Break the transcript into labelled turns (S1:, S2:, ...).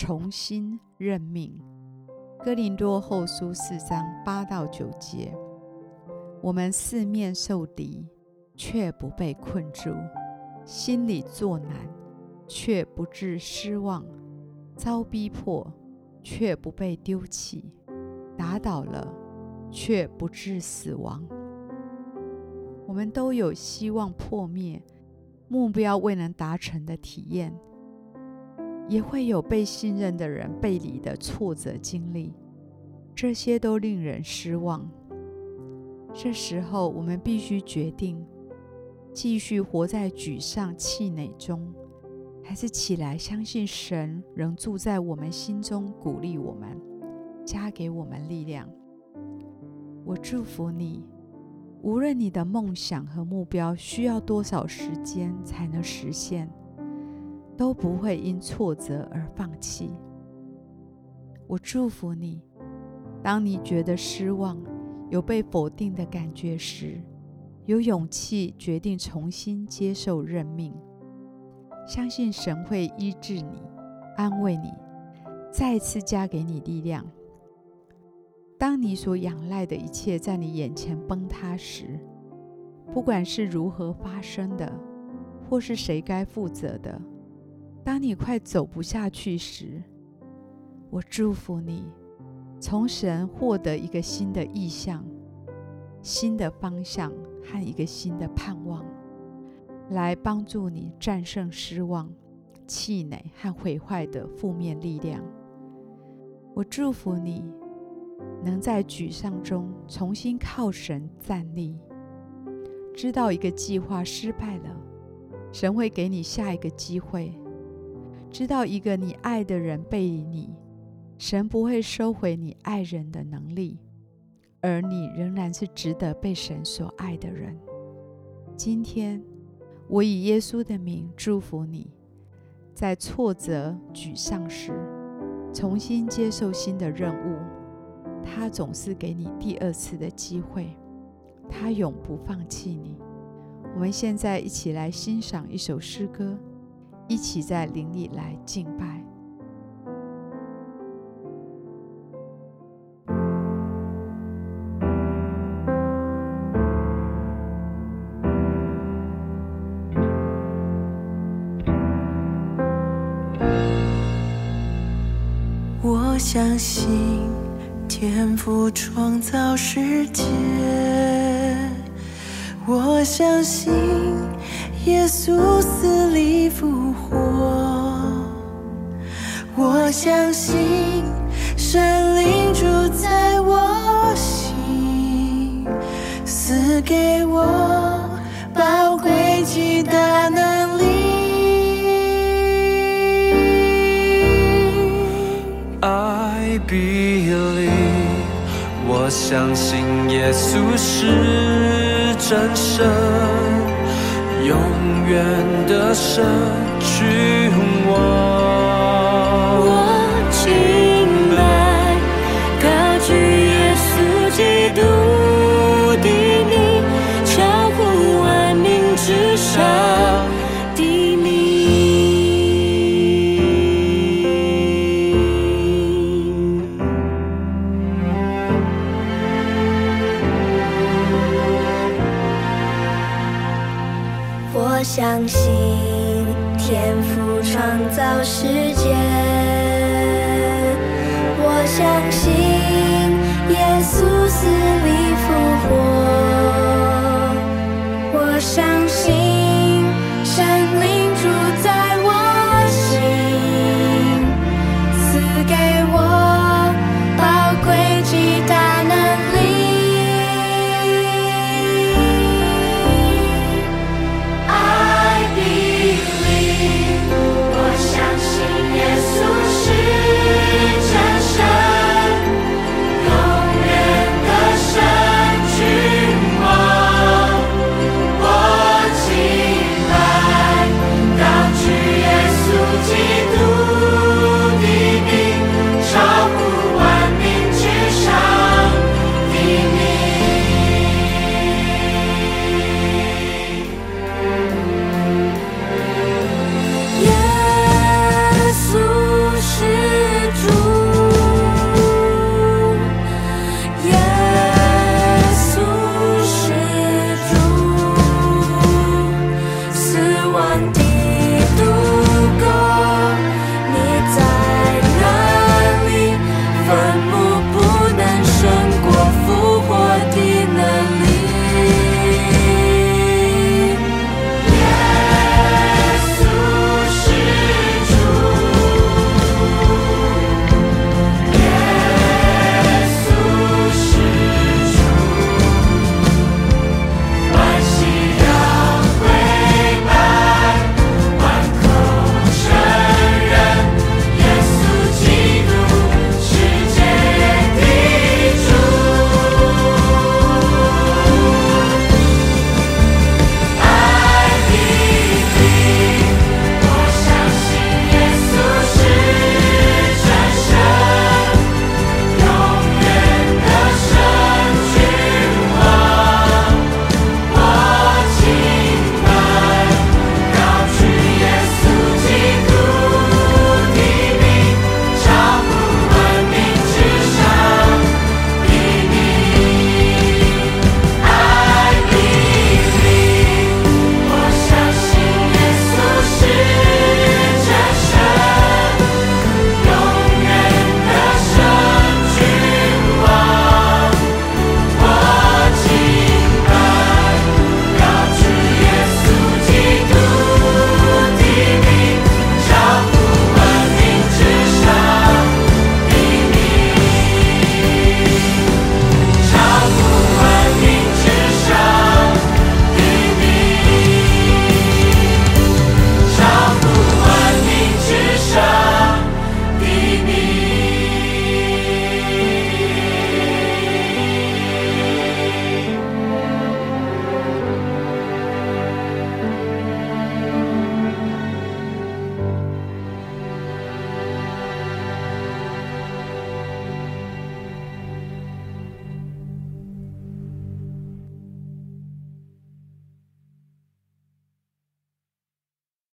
S1: 重新任命”。哥林多后书四章八到九节：我们四面受敌，却不被困住；心里作难，却不致失望；遭逼迫，却不被丢弃；打倒了，却不致死亡。我们都有希望破灭。目标未能达成的体验，也会有被信任的人背离的挫折经历，这些都令人失望。这时候，我们必须决定：继续活在沮丧气馁中，还是起来相信神仍住在我们心中，鼓励我们，加给我们力量。我祝福你。无论你的梦想和目标需要多少时间才能实现，都不会因挫折而放弃。我祝福你，当你觉得失望、有被否定的感觉时，有勇气决定重新接受任命，相信神会医治你、安慰你，再次加给你力量。当你所仰赖的一切在你眼前崩塌时，不管是如何发生的，或是谁该负责的，当你快走不下去时，我祝福你，从神获得一个新的意向、新的方向和一个新的盼望，来帮助你战胜失望、气馁和毁坏的负面力量。我祝福你。能在沮丧中重新靠神站立，知道一个计划失败了，神会给你下一个机会；知道一个你爱的人背离你，神不会收回你爱人的能力，而你仍然是值得被神所爱的人。今天，我以耶稣的名祝福你，在挫折、沮丧时，重新接受新的任务。他总是给你第二次的机会，他永不放弃你。我们现在一起来欣赏一首诗歌，一起在灵里来敬拜。
S2: 我相信。天赋创造世界，我相信耶稣死里复相信神灵住在我心，赐给我宝贵极大能力，爱比利。我相信耶稣是真神，永远的神，君王。
S3: 创造世界，我相信耶稣死里复活，我相。